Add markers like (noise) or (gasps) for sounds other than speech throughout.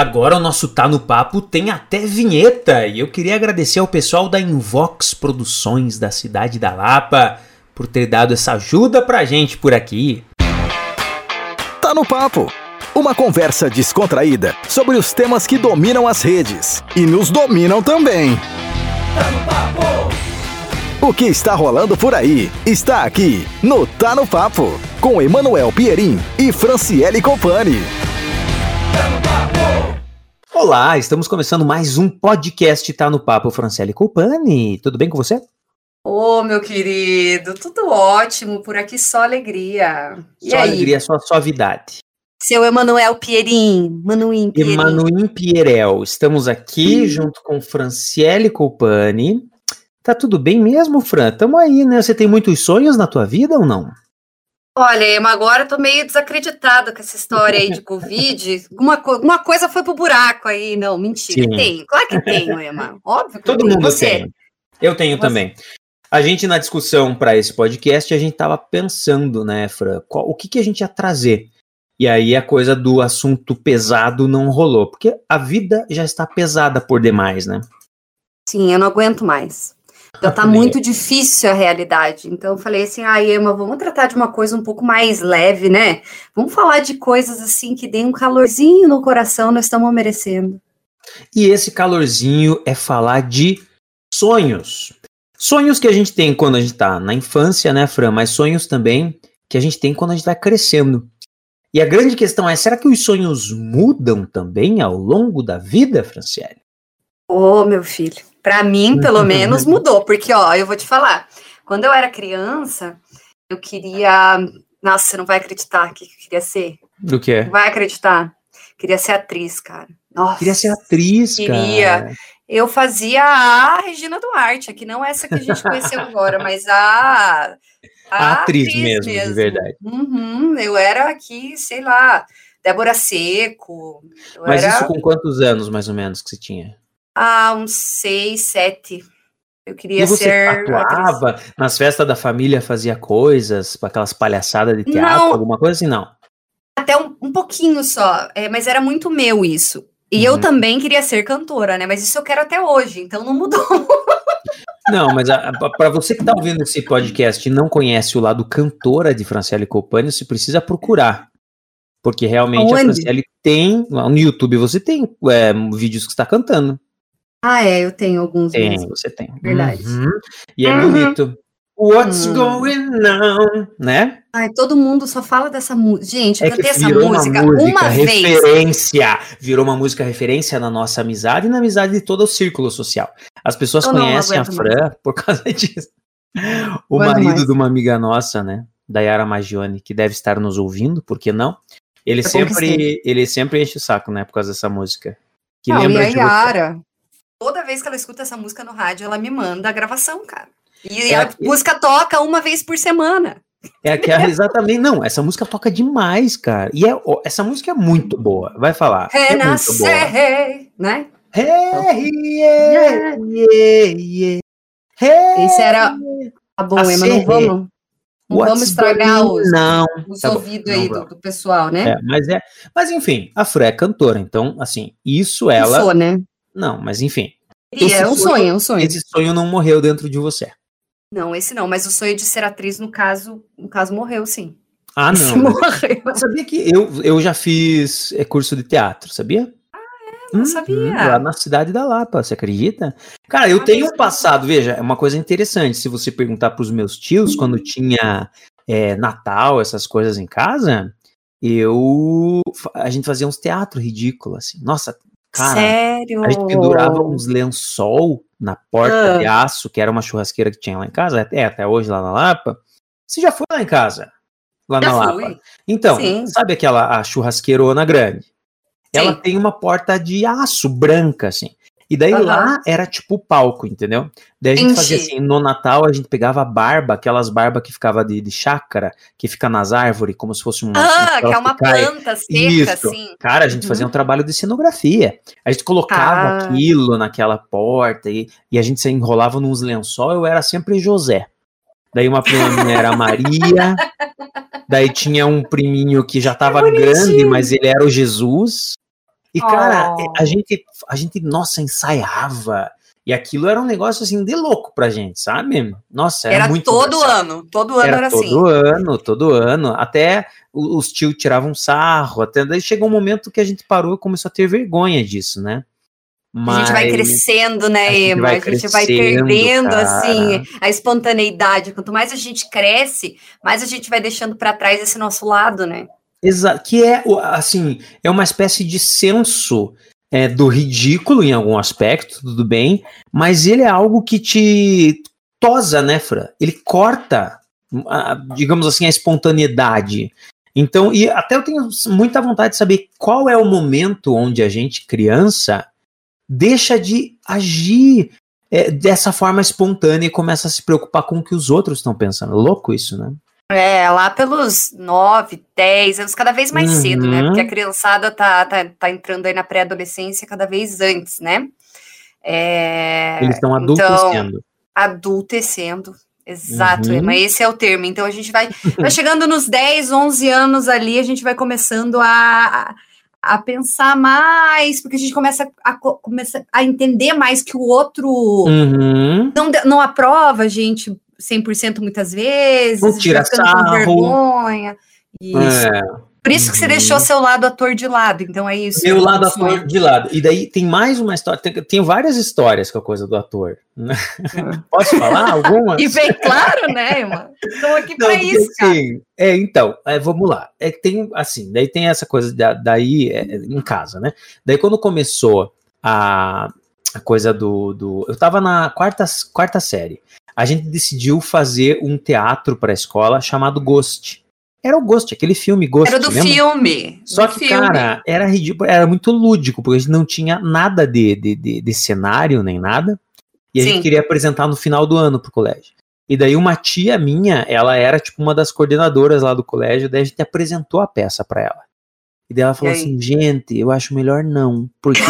Agora o nosso Tá no Papo tem até vinheta e eu queria agradecer ao pessoal da Invox Produções da cidade da Lapa por ter dado essa ajuda pra gente por aqui. Tá no Papo uma conversa descontraída sobre os temas que dominam as redes e nos dominam também. Tá no Papo! O que está rolando por aí está aqui no Tá no Papo com Emanuel Pierin e Franciele Copani. Olá, estamos começando mais um podcast Tá no Papo, Franciele Copani. Tudo bem com você? Ô, oh, meu querido, tudo ótimo, por aqui só alegria. E só aí? alegria, só suavidade. Seu Emanuel Pierin, Manuim Pierin. Emanuim Pierel, estamos aqui hum. junto com Franciele Copani. Tá tudo bem mesmo, Fran? Tamo aí, né? Você tem muitos sonhos na tua vida ou não? Olha, Emma, agora eu tô meio desacreditada com essa história aí de Covid. (laughs) Uma, co coisa foi pro buraco aí. Não, mentira. Sim. Tem. Claro que tem, (laughs) Emma. Óbvio que Todo tem. mundo Você. tem. Eu tenho Você. também. A gente, na discussão para esse podcast, a gente tava pensando, né, Fran, qual, o que, que a gente ia trazer. E aí a coisa do assunto pesado não rolou, porque a vida já está pesada por demais, né? Sim, eu não aguento mais. Já tá (laughs) muito difícil a realidade. Então eu falei assim, ah, Emma, vamos tratar de uma coisa um pouco mais leve, né? Vamos falar de coisas assim que deem um calorzinho no coração, nós estamos merecendo. E esse calorzinho é falar de sonhos. Sonhos que a gente tem quando a gente tá na infância, né, Fran? Mas sonhos também que a gente tem quando a gente vai crescendo. E a grande questão é, será que os sonhos mudam também ao longo da vida, Franciele? Ô, oh, meu filho, para mim, pelo (laughs) menos, mudou, porque, ó, eu vou te falar, quando eu era criança, eu queria. Nossa, você não vai acreditar que eu queria ser. Do que? Vai acreditar. Queria ser atriz, cara. Nossa. Queria ser atriz, queria. cara. Eu fazia a Regina Duarte, que não é essa que a gente conheceu (laughs) agora, mas a. A, a atriz, atriz mesmo, mesmo, de verdade. Uhum, eu era aqui, sei lá, Débora Seco. Mas era... isso com quantos anos, mais ou menos, que você tinha? Ah, uns seis, sete. Eu queria e você ser. atuava nas festas da família, fazia coisas, aquelas palhaçadas de teatro, não, alguma coisa assim, não? Até um, um pouquinho só, é, mas era muito meu isso. E uhum. eu também queria ser cantora, né? Mas isso eu quero até hoje, então não mudou. (laughs) Não, mas para você que está ouvindo esse podcast e não conhece o lado cantora de Franciele Copani, você precisa procurar. Porque realmente Onde? a Franciele tem. No YouTube você tem é, vídeos que está cantando. Ah, é, eu tenho alguns. Tem, mesmo. você tem. Verdade. Uhum. E é uhum. bonito. What's hum. going on, né? Ai, todo mundo só fala dessa música. Gente, eu é cantei essa música uma, música uma referência. Vez. Virou uma música referência na nossa amizade e na amizade de todo o círculo social. As pessoas eu conhecem a Fran mais. por causa (laughs) disso. O marido mais. de uma amiga nossa, né? Da Yara Magione, que deve estar nos ouvindo, por que não? Ele sempre, ele sempre enche o saco, né? Por causa dessa música. Que não, lembra e a Yara, toda vez que ela escuta essa música no rádio, ela me manda a gravação, cara. E é a aqui... música toca uma vez por semana. É que exatamente, não, essa música toca demais, cara. E é, essa música é muito boa, vai falar. Renascer, é né? Hey, yeah, yeah, yeah. Hey, Esse era a boa, mas não vamos, não vamos estragar os, não, os tá ouvidos aí do, do, pessoal, né? É, mas, é, mas enfim, a Fran é cantora, então, assim, isso ela. Sou, né? Não, mas enfim. E é um sonho, sonho, é um sonho. Esse sonho não morreu dentro de você. Não, esse não, mas o sonho de ser atriz, no caso, no caso, morreu, sim. Ah, não. morreu. Sabia que eu, eu já fiz é, curso de teatro, sabia? Ah, é? Não hum, sabia. Hum, lá na cidade da Lapa, você acredita? Cara, eu ah, tenho um passado, veja, é uma coisa interessante. Se você perguntar para os meus tios, quando tinha é, Natal, essas coisas em casa, eu. A gente fazia uns teatros ridículos, assim. Nossa, Cara, Sério? a gente pendurava uns lençol na porta ah. de aço, que era uma churrasqueira que tinha lá em casa, é até hoje lá na Lapa. Você já foi lá em casa? Lá já na fui. Lapa? Então, Sim. sabe aquela a churrasqueirona grande? Sim. Ela tem uma porta de aço branca, assim. E daí uhum. lá era tipo palco, entendeu? Daí a gente fazia assim, no Natal a gente pegava a barba, aquelas barbas que ficava de, de chácara, que fica nas árvores, como se fosse um. Ah, que é uma que planta seca, Isso. assim. Cara, a gente uhum. fazia um trabalho de cenografia. A gente colocava ah. aquilo naquela porta e, e a gente se enrolava nos lençol, eu era sempre José. Daí uma prima era Maria. (laughs) Daí tinha um priminho que já tava grande, mas ele era o Jesus. E, cara, oh. a gente, a gente, nossa, ensaiava. E aquilo era um negócio assim de louco pra gente, sabe? Nossa, era, era muito todo ano, todo ano era, era todo assim. Todo ano, todo ano. Até os tios tiravam sarro, até daí chegou um momento que a gente parou e começou a ter vergonha disso, né? Mas... A gente vai crescendo, né, Ema? A gente, a gente vai perdendo, cara. assim, a espontaneidade. Quanto mais a gente cresce, mais a gente vai deixando para trás esse nosso lado, né? Que é, assim, é uma espécie de senso é, do ridículo em algum aspecto, tudo bem, mas ele é algo que te tosa, né, Fra? Ele corta, a, digamos assim, a espontaneidade. Então, e até eu tenho muita vontade de saber qual é o momento onde a gente, criança, deixa de agir é, dessa forma espontânea e começa a se preocupar com o que os outros estão pensando. Louco isso, né? É, lá pelos 9, 10 anos, cada vez mais uhum. cedo, né? Porque a criançada tá, tá, tá entrando aí na pré-adolescência cada vez antes, né? É, Eles estão adultecendo. Então, adultecendo, exato, uhum. mas esse é o termo. Então a gente vai, vai chegando nos 10, 11 anos ali, a gente vai começando a, a pensar mais, porque a gente começa a, começa a entender mais que o outro uhum. não, não aprova gente 100% muitas vezes. Não tira sarro. Com vergonha. Isso. É. Por isso que você uhum. deixou seu lado ator de lado, então é isso. Meu lado ator de lado. E daí tem mais uma história, tem, tem várias histórias com a coisa do ator. Né? Uhum. (laughs) Posso falar algumas? e bem claro, né, irmão? Estou aqui para isso, cara. Assim, é, então, é, vamos lá. É que tem, assim, daí tem essa coisa da, daí é, em casa, né? Daí quando começou a, a coisa do, do... Eu tava na quarta, quarta série. A gente decidiu fazer um teatro para a escola chamado Ghost. Era o Ghost, aquele filme Ghost. Era do lembra? filme. Só do que, filme. cara, era ridículo, era muito lúdico, porque a gente não tinha nada de, de, de, de cenário nem nada. E a Sim. gente queria apresentar no final do ano pro colégio. E daí uma tia minha, ela era tipo uma das coordenadoras lá do colégio, daí a gente apresentou a peça para ela. E daí ela falou assim, gente, eu acho melhor não, porque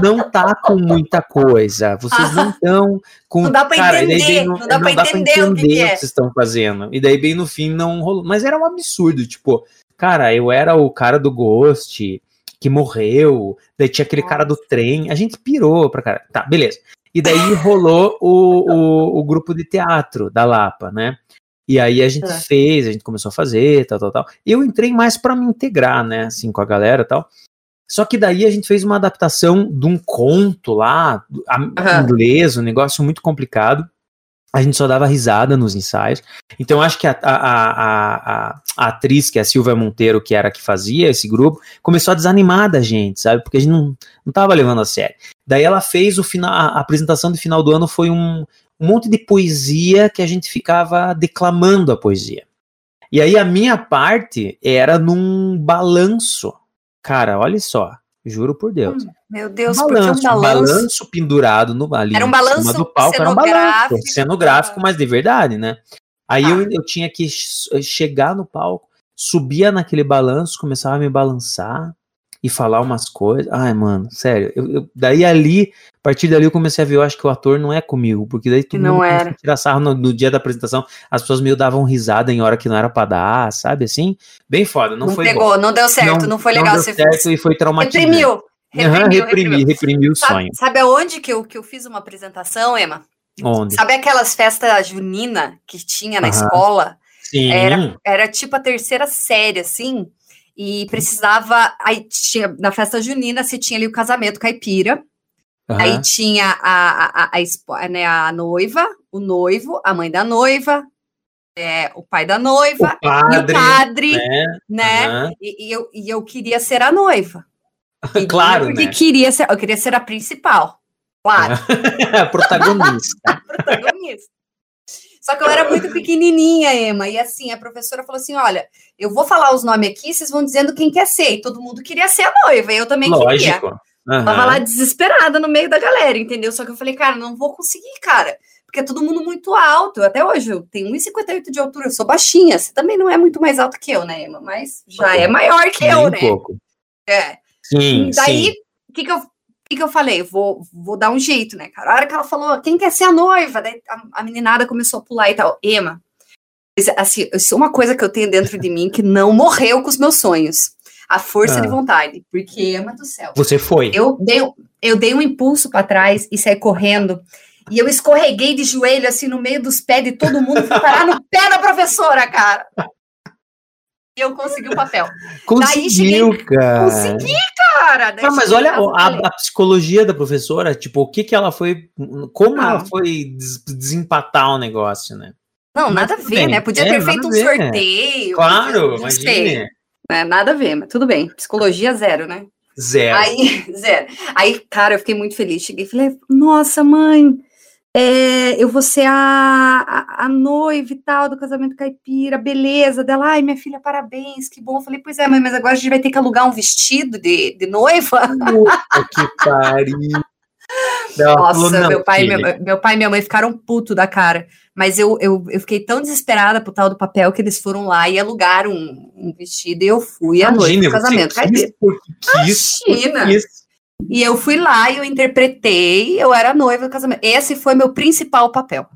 não, não tá com muita coisa. Vocês não estão com. Não dá pra cara, entender. Não, não, dá, pra, dá entender pra entender o que, que, é. que vocês estão fazendo. E daí, bem no fim, não rolou. Mas era um absurdo. Tipo, cara, eu era o cara do Ghost que morreu. Daí tinha aquele cara do trem. A gente pirou pra cara. Tá, beleza. E daí (laughs) rolou o, o, o grupo de teatro da Lapa, né? E aí a gente é. fez, a gente começou a fazer, tal, tal, tal. Eu entrei mais para me integrar, né, assim, com a galera e tal. Só que daí a gente fez uma adaptação de um conto lá, uhum. inglês, um negócio muito complicado. A gente só dava risada nos ensaios. Então, acho que a, a, a, a, atriz, que é a Silvia Monteiro, que era a que fazia esse grupo, começou a desanimar da gente, sabe? Porque a gente não, não tava levando a sério. Daí ela fez o final, a apresentação de final do ano foi um, um monte de poesia que a gente ficava declamando a poesia. E aí a minha parte era num balanço Cara, olha só. Juro por Deus. Hum, meu Deus, um balanço, um balanço. balanço pendurado no ali era um balanço do palco, era um balanço cenográfico, mas de verdade, né? Aí ah. eu, eu tinha que chegar no palco, subia naquele balanço, começava a me balançar, e falar umas coisas. Ai, mano, sério. Eu, eu, daí ali, a partir dali eu comecei a ver, eu acho que o ator não é comigo, porque daí tu não era. tirar sarro no, no, dia da apresentação, as pessoas meio davam risada em hora que não era pra dar, sabe assim? Bem foda, não, não foi pegou, bom. não deu certo, não, não foi legal. Não deu certo e foi traumatizante. Reprimiu. Reprimiu, uhum, reprimi, reprimi o sabe, sonho. Sabe aonde que eu, que eu fiz uma apresentação, Emma? Onde? Sabe aquelas festas junina que tinha na uhum. escola? Sim. Era, era tipo a terceira série, assim, e precisava. Aí tinha, na festa junina se tinha ali o casamento caipira. Uhum. Aí tinha a, a, a, a, né, a noiva, o noivo, a mãe da noiva, é, o pai da noiva o padre, e o padre, né? né? Uhum. E, e, eu, e eu queria ser a noiva. (laughs) claro, porque né? queria ser, eu queria ser a principal. Claro. (laughs) protagonista. (laughs) protagonista. Só que eu era muito pequenininha, Emma, e assim, a professora falou assim: olha, eu vou falar os nomes aqui, vocês vão dizendo quem quer ser. E todo mundo queria ser a noiva, eu também Lógico. queria. Uhum. Tava lá desesperada no meio da galera, entendeu? Só que eu falei, cara, não vou conseguir, cara. Porque é todo mundo muito alto. Até hoje eu tenho 1,58 de altura, eu sou baixinha. Você também não é muito mais alto que eu, né, Emma? Mas já é maior que eu, né? pouco. É. Sim, Daí, o que, que eu que, que eu falei? Vou, vou dar um jeito, né, cara? A hora que ela falou, quem quer ser a noiva? Daí a, a meninada começou a pular e tal. Ema, assim, isso é uma coisa que eu tenho dentro de mim que não morreu com os meus sonhos. a força ah. de vontade, porque ama do céu. Você foi. Eu dei, eu dei um impulso para trás e saí correndo. E eu escorreguei de joelho assim no meio dos pés de todo mundo, fui parar no pé da professora, cara. E eu consegui o papel. Conseguiu, cheguei, cara. Consegui, cara. Ah, mas olha a, a, psicologia da professora, tipo, o que que ela foi, como ah. ela foi des desempatar o negócio, né? Não, nada a ver, bem. né? Podia é, ter feito um sorteio. Claro, imagina. É, nada a ver, mas tudo bem. Psicologia zero, né? Zero. Aí, (laughs) zero. Aí, cara, eu fiquei muito feliz. Cheguei e falei, nossa, mãe, é, eu vou ser a, a, a, noiva e tal do casamento caipira, beleza. Dela, ai, minha filha, parabéns, que bom. Eu falei, pois é, mãe, mas agora a gente vai ter que alugar um vestido de, de noiva. Puta que pariu. Nossa, meu, pai, meu, meu, pai e minha mãe ficaram puto da cara. Mas eu, eu, eu fiquei tão desesperada pro tal do papel que eles foram lá e alugaram um, um vestido e eu fui à noite do casamento caipira. Imagina! E eu fui lá e eu interpretei, eu era noiva do casamento. Esse foi meu principal papel.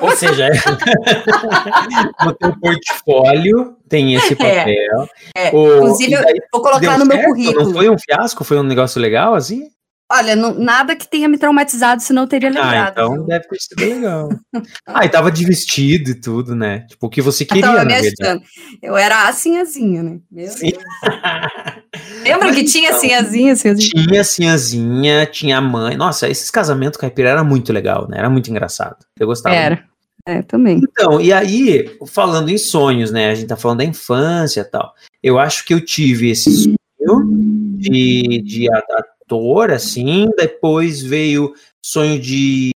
Ou seja, (laughs) no teu portfólio tem esse é, papel. É, é. O, Inclusive, daí, vou colocar no certo? meu currículo. Não foi um fiasco? Foi um negócio legal assim? Olha, não, nada que tenha me traumatizado, senão eu teria ah, lembrado. Ah, então viu? deve ter sido legal. (laughs) ah, e tava de vestido e tudo, né? Tipo, o que você queria, eu na verdade. Eu era a sinhazinha, né? Meu Sim. (laughs) Lembra que tinha então, sinhazinha, sinhazinha? Tinha sinhazinha, tinha mãe. Nossa, esses casamentos caipira era muito legal, né? Era muito engraçado. Eu gostava. Era. Muito. É, também. Então, e aí, falando em sonhos, né? A gente tá falando da infância e tal. Eu acho que eu tive esse sonho de, de ator, assim, depois veio sonho de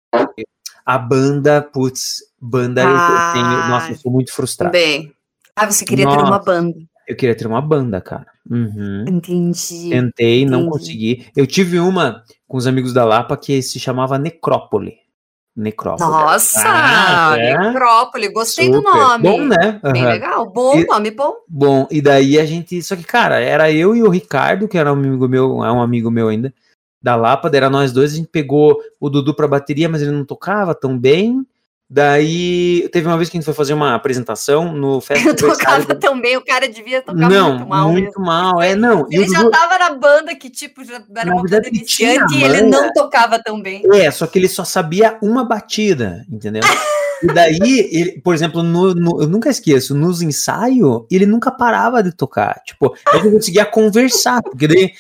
a banda, putz, banda ah, eu tenho, nossa, eu sou muito frustrado. Bem. Ah, você queria nossa, ter uma banda. Eu queria ter uma banda, cara. Uhum. Entendi. Tentei, entendi. não consegui. Eu tive uma com os amigos da Lapa que se chamava Necrópole. Necrópole. Nossa, ah, é? Necrópole, gostei Super. do nome. Bom, né? Uhum. Bem legal, bom e, nome, bom. Bom, e daí a gente, só que cara, era eu e o Ricardo, que era um amigo meu, é um amigo meu ainda, da Lapa, era nós dois, a gente pegou o Dudu pra bateria, mas ele não tocava tão bem, Daí, teve uma vez que a gente foi fazer uma apresentação no Festa (laughs) Eu tocava também, o cara devia tocar não, muito mal. Muito mesmo. mal, é, não. Ele já tava na banda que, tipo, já era uma banda iniciante e ele não tocava tão bem. É, só que ele só sabia uma batida, entendeu? (laughs) E daí, ele, por exemplo, no, no, eu nunca esqueço, nos ensaios, ele nunca parava de tocar. Tipo, ele não conseguia conversar, porque daí,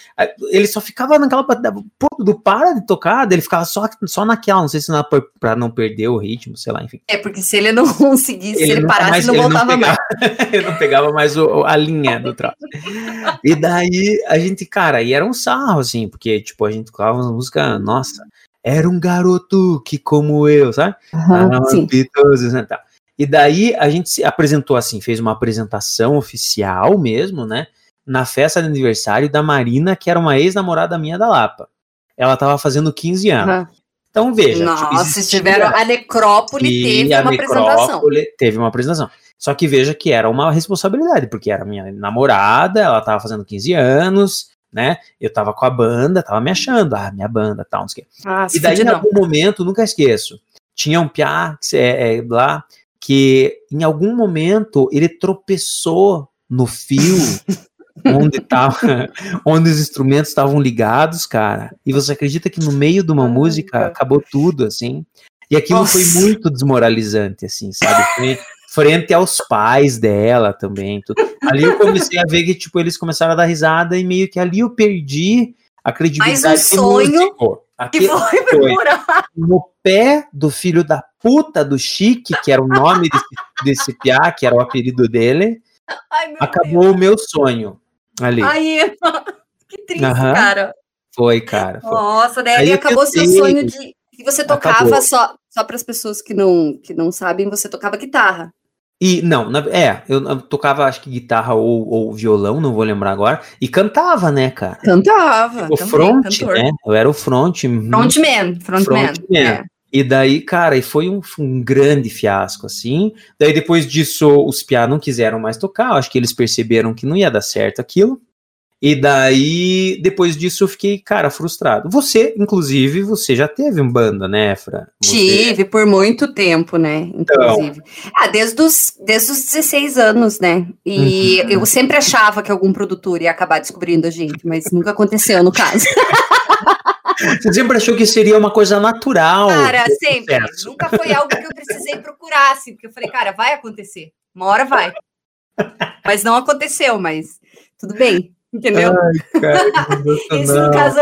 ele só ficava naquela. Pô, do para de tocar, ele ficava só, só naquela, não sei se não, pra não perder o ritmo, sei lá, enfim. É, porque se ele não (laughs) conseguisse, ele se ele parasse, mais, não voltava não pegava, mais. (laughs) ele não pegava mais o, a linha do troço. E daí, a gente, cara, e era um sarro, assim, porque, tipo, a gente tocava uma música, nossa era um garoto que, como eu, sabe? Uhum, ah, sim. né, tá. E daí a gente se apresentou assim, fez uma apresentação oficial mesmo, né? Na festa de aniversário da Marina, que era uma ex-namorada minha da Lapa. Ela tava fazendo 15 anos. Uhum. Então veja. Tipo, Nossa, tipo, tiveram a necrópole teve uma apresentação. Teve uma apresentação. Só que veja que era uma responsabilidade, porque era minha namorada, ela tava fazendo 15 anos, né? Eu tava com a banda, tava me achando, ah, minha banda, tal, não sei o quê. Ah, e daí, em algum momento, nunca esqueço, tinha um piá é, é, lá que em algum momento ele tropeçou no fio (laughs) onde tava, onde os instrumentos estavam ligados, cara. E você acredita que no meio de uma música acabou tudo, assim? E aquilo Nossa. foi muito desmoralizante, assim, sabe? Foi, frente aos pais dela também. Tudo. Ali eu comecei a ver que, tipo, eles começaram a dar risada e meio que ali eu perdi a credibilidade Mais um sonho que foi, foi no pé do filho da puta do Chique, que era o nome desse, desse piá, que era o apelido dele, Ai, acabou Deus. o meu sonho ali. Ai, que triste, uhum. cara. Foi, cara. Foi. Nossa, daí Aí acabou seu sonho de que você tocava acabou. só só para as pessoas que não que não sabem, você tocava guitarra. E não, na, é, eu, eu, tocava acho que guitarra ou, ou, violão, não vou lembrar agora, e cantava, né, cara? Cantava. O front, cantor. né? Eu era o front. Uhum. Frontman, frontman. Front é. E daí, cara, e foi um, um, grande fiasco, assim. Daí depois disso, os piá não quiseram mais tocar, acho que eles perceberam que não ia dar certo aquilo. E daí, depois disso, eu fiquei, cara, frustrado. Você, inclusive, você já teve um banda, né, Fra? Você... Tive, por muito tempo, né? Inclusive. Então... Ah, desde os, desde os 16 anos, né? E uhum. eu sempre achava que algum produtor ia acabar descobrindo a gente, mas nunca aconteceu no caso. (laughs) Você sempre achou que seria uma coisa natural. Cara, sempre. Processo. Nunca foi algo que eu precisei procurar, assim, porque eu falei, cara, vai acontecer. Uma hora vai. Mas não aconteceu, mas tudo bem. Entendeu? Ai, cara, Esse, (laughs) no caso,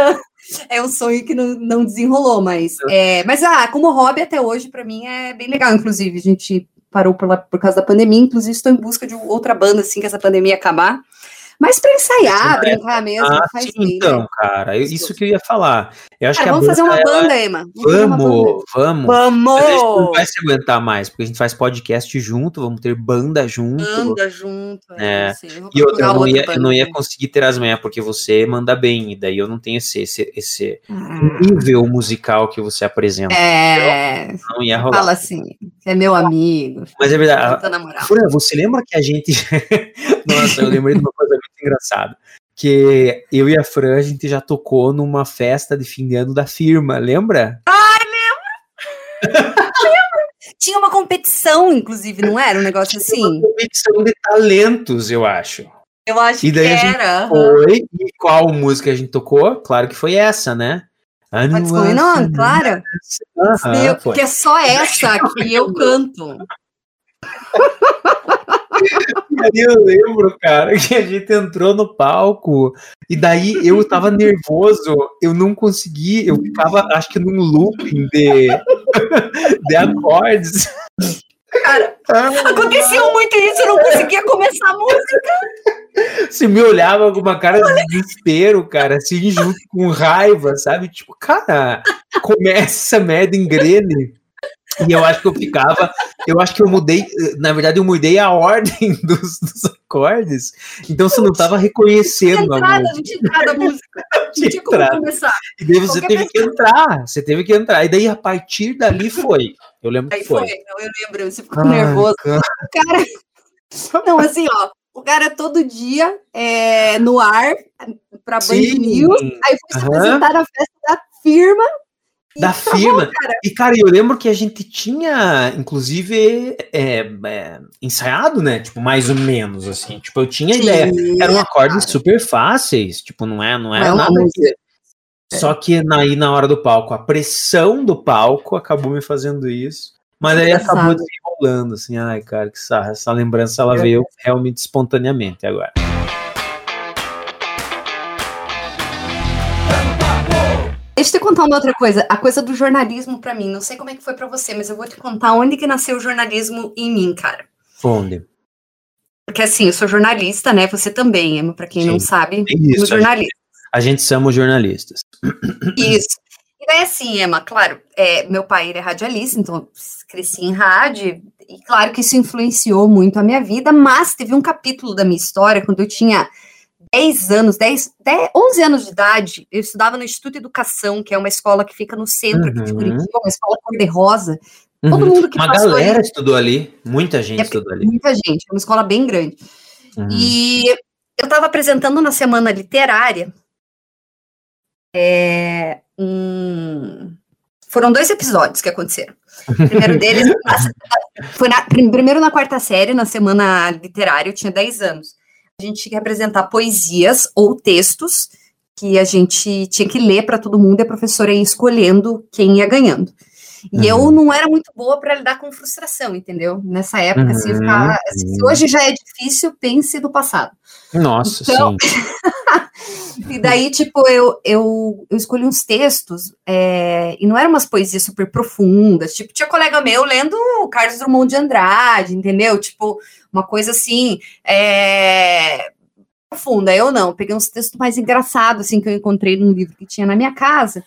é um sonho que não, não desenrolou, mas. É, mas, ah, como hobby até hoje, para mim, é bem legal. Inclusive, a gente parou por, lá, por causa da pandemia, inclusive estou em busca de outra banda, assim, que essa pandemia acabar. Mas para ensaiar, é, brincar mesmo, ah, faz sim, bem. Então, cara, isso que eu ia falar. Eu acho cara, que vamos fazer uma ela... banda, Emma. Vamos, vamos. Vamos! a gente não vai se aguentar mais, porque a gente faz podcast junto, vamos ter banda junto. Banda junto, é. Assim, e eu, eu, não ia, eu não ia conseguir ter as manhãs, porque você manda bem, e daí eu não tenho esse, esse, esse ah. nível musical que você apresenta. É. Não ia rolar. Fala assim, é meu amigo. Mas é verdade. Fura, você lembra que a gente. Nossa, eu lembrei de uma coisa muito engraçada. Que eu e a Fran, a gente já tocou numa festa de fim de ano da firma, lembra? Ai, lembro! (laughs) lembro! Tinha uma competição, inclusive, não era? Um negócio assim? Uma competição de talentos, eu acho. Eu acho e daí que a gente era. Foi, e qual música a gente tocou? Claro que foi essa, né? Going on? Claro. Uhum, porque é só essa que eu canto. (laughs) (laughs) Eu lembro, cara, que a gente entrou no palco e daí eu tava nervoso, eu não consegui, eu ficava, acho que num looping de, (laughs) de acordes. Cara, aconteceu muito isso, eu não conseguia começar a música. Você me olhava com uma cara de desespero, cara, assim, junto com raiva, sabe? Tipo, cara, começa essa merda, engrene. E eu acho que eu ficava, eu acho que eu mudei, na verdade eu mudei a ordem (laughs) dos, dos acordes, então você não estava reconhecendo não tinha entrada. Não tinha entrada a música, (laughs) não tinha, tinha como começar. E daí você Qualquer teve pessoa. que entrar, você teve que entrar, e daí a partir dali foi, eu lembro Aí que foi. foi. Eu lembro, você ficou Ai, nervoso. Cara. cara, (laughs) não, assim, ó, o cara todo dia é, no ar para Band News, aí foi se uhum. apresentar na festa da firma, da firma. Cara. E, cara, eu lembro que a gente tinha, inclusive, é, é, ensaiado, né? Tipo, mais ou menos, assim. Tipo, eu tinha Sim, ideia. Eram acordes super fáceis. Tipo, não é, não é não, nada. É. Só que aí, na hora do palco, a pressão do palco acabou me fazendo isso. Mas aí acabou desenrolando, assim. Ai, cara, que sarra. Essa lembrança, ela veio realmente espontaneamente agora. Deixa eu te contar uma outra coisa. A coisa do jornalismo para mim, não sei como é que foi para você, mas eu vou te contar onde que nasceu o jornalismo em mim, cara. Onde? Porque assim, eu sou jornalista, né? Você também, Emma, para quem Sim. não sabe, é isso, jornalista. A gente, a gente somos jornalistas. Isso. E daí assim, Emma, claro, é, meu pai ele é radialista, então cresci em rádio, e claro que isso influenciou muito a minha vida, mas teve um capítulo da minha história, quando eu tinha 10 anos, 10, 10, 11 anos de idade, eu estudava no Instituto de Educação, que é uma escola que fica no centro uhum. de Curitiba, uma escola cor-de-rosa. Uhum. Todo mundo que Uma galera ali, estudou ali, muita gente é, estudou ali. Muita gente, é uma escola bem grande. Uhum. E eu estava apresentando na semana literária é, um... Foram dois episódios que aconteceram. O primeiro deles (laughs) foi na, primeiro na quarta série, na semana literária, eu tinha 10 anos a gente tinha que apresentar poesias ou textos que a gente tinha que ler para todo mundo e a professora ia escolhendo quem ia ganhando. E uhum. eu não era muito boa para lidar com frustração, entendeu? Nessa época, uhum. assim, ficar, assim, se hoje já é difícil, pense do passado. Nossa, então, sim. (laughs) e daí, tipo, eu, eu, eu escolhi uns textos, é, e não eram umas poesias super profundas, tipo, tinha colega meu lendo Carlos Drummond de Andrade, entendeu? Tipo, uma coisa assim, é, profunda. Eu não, peguei uns textos mais engraçados, assim, que eu encontrei num livro que tinha na minha casa.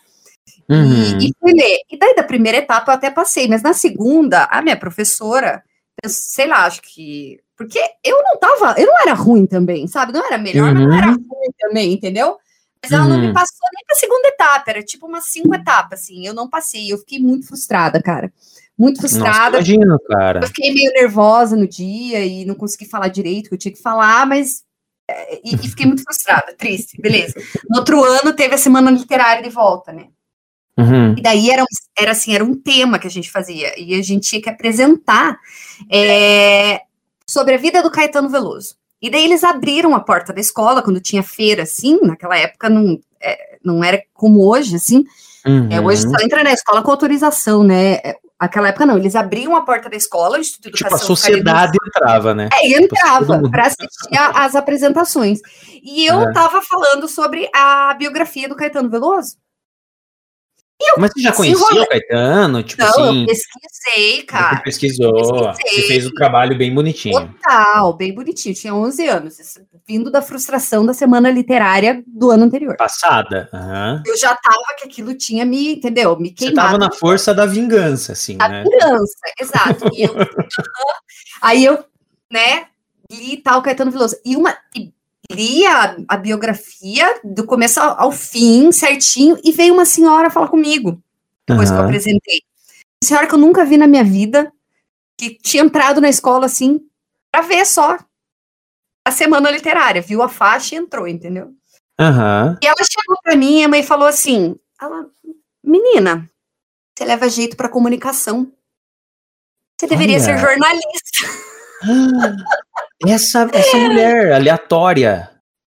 Uhum. E, e fui ler. E daí, da primeira etapa, eu até passei, mas na segunda, a minha professora, sei lá, acho que. Porque eu não tava, eu não era ruim também, sabe? Não era melhor, uhum. mas não era uhum. ruim também, entendeu? Mas ela uhum. não me uhum. passou nem pra segunda etapa, era tipo umas cinco etapas, assim. Eu não passei, eu fiquei muito frustrada, cara muito frustrada. Nossa, imagino, cara. Eu fiquei meio nervosa no dia e não consegui falar direito o que eu tinha que falar, mas É, e, e fiquei muito frustrada, (laughs) triste, beleza. No outro ano teve a semana literária de volta, né? Uhum. E daí era, era assim, era um tema que a gente fazia, e a gente tinha que apresentar é, sobre a vida do Caetano Veloso. E daí eles abriram a porta da escola, quando tinha feira, assim, naquela época não, é, não era como hoje, assim. Uhum. É, hoje só entra na escola com autorização, né? É, aquela época não, eles abriam a porta da escola, o Instituto de Educação. Tipo, a sociedade entrava, né? É, entrava para assistir as apresentações. E eu estava é. falando sobre a biografia do Caetano Veloso. Eu, Mas você já conhecia o Caetano? Tipo não, assim, eu pesquisei, cara. Você pesquisou. Pesquisei. Você fez o trabalho bem bonitinho. Total, bem bonitinho. Tinha 11 anos, vindo da frustração da semana literária do ano anterior. Passada. Uhum. Eu já tava que aquilo tinha me, entendeu? Me queimado. Você tava na força da vingança, assim, da né? vingança, exato. Eu, (laughs) aí eu, né, li tal Caetano Veloso. E uma... E li a, a biografia do começo ao, ao, fim, certinho, e veio uma senhora falar comigo, depois uhum. que eu apresentei. Uma senhora que eu nunca vi na minha vida, que tinha entrado na escola, assim, pra ver só a semana literária, viu a faixa e entrou, entendeu? Uhum. E ela chegou pra mim, e a mãe falou assim, ela, menina, você leva jeito pra comunicação. Você deveria Olha. ser jornalista. (gasps) (laughs) Essa, essa mulher aleatória.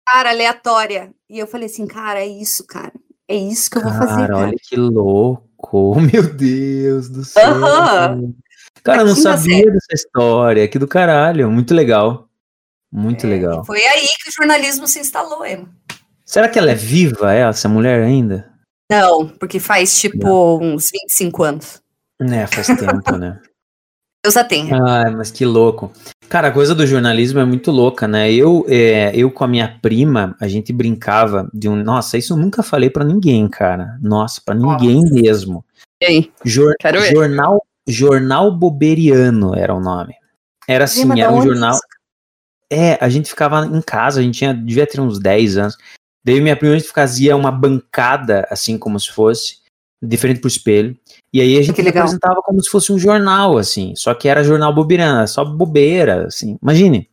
Cara, aleatória. E eu falei assim, cara, é isso, cara. É isso que eu vou fazer. Cara, olha que louco. (laughs) Meu Deus do céu. Uhum. Cara, eu não sabia dessa história. Que do caralho. Muito legal. Muito é, legal. Foi aí que o jornalismo se instalou, Emma. Será que ela é viva, essa mulher ainda? Não, porque faz tipo não. uns 25 anos. É, faz tempo, né? (laughs) Deus a tenha. Ah, mas que louco. Cara, a coisa do jornalismo é muito louca, né? Eu, é, eu com a minha prima, a gente brincava de um. Nossa, isso eu nunca falei para ninguém, cara. Nossa, para ninguém Nossa. mesmo. E aí? Jor Quero ver. Jornal, jornal Boberiano era o nome. Era assim, era um jornal. É, a gente ficava em casa, a gente tinha, devia ter uns 10 anos. Daí minha prima a gente fazia uma bancada, assim como se fosse, diferente pro espelho. E aí a gente apresentava como se fosse um jornal, assim, só que era jornal bobirana, só bobeira, assim, imagine.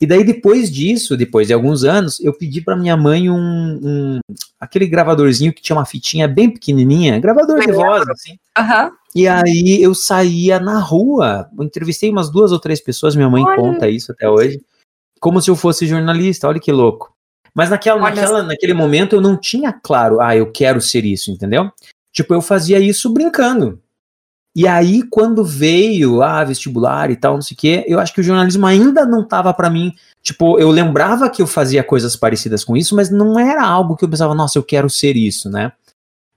E daí depois disso, depois de alguns anos, eu pedi para minha mãe um, um, aquele gravadorzinho que tinha uma fitinha bem pequenininha, gravador de voz, assim. Uhum. E aí eu saía na rua, eu entrevistei umas duas ou três pessoas, minha mãe olha. conta isso até hoje, como se eu fosse jornalista, olha que louco. Mas naquela, naquela, naquele momento eu não tinha claro, ah, eu quero ser isso, entendeu? Tipo, eu fazia isso brincando. E aí, quando veio a ah, vestibular e tal, não sei o quê, eu acho que o jornalismo ainda não tava para mim. Tipo, eu lembrava que eu fazia coisas parecidas com isso, mas não era algo que eu pensava, nossa, eu quero ser isso, né?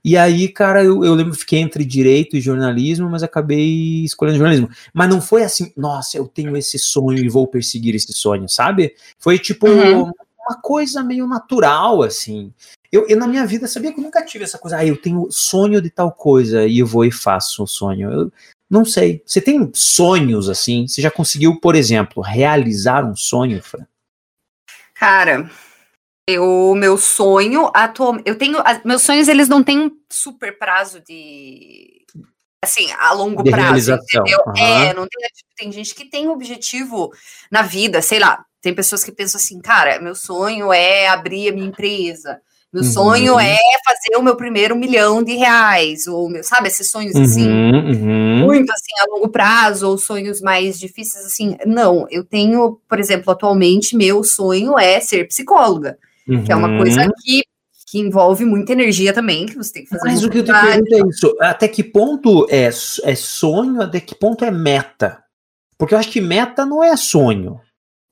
E aí, cara, eu, eu lembro, fiquei entre direito e jornalismo, mas acabei escolhendo jornalismo. Mas não foi assim, nossa, eu tenho esse sonho e vou perseguir esse sonho, sabe? Foi tipo uhum. uma coisa meio natural, assim. Eu, eu, na minha vida, sabia que eu nunca tive essa coisa, ah, eu tenho sonho de tal coisa e eu vou e faço o sonho. Eu não sei. Você tem sonhos assim? Você já conseguiu, por exemplo, realizar um sonho, Fran? Cara, eu, meu sonho atual, eu tenho, meus sonhos eles não têm super prazo de assim, a longo de prazo, entendeu? Uhum. É, não tem, tipo, tem gente que tem objetivo na vida, sei lá, tem pessoas que pensam assim, cara, meu sonho é abrir a minha empresa. Meu uhum. sonho é fazer o meu primeiro milhão de reais, ou meu, sabe, esses sonhos assim, uhum, uhum. muito assim a longo prazo, ou sonhos mais difíceis assim. Não, eu tenho, por exemplo, atualmente meu sonho é ser psicóloga, que é uma coisa uhum. que que envolve muita energia também, que você tem que fazer. Mas o que eu te pergunto é isso: até que ponto é, é sonho, até que ponto é meta? Porque eu acho que meta não é sonho.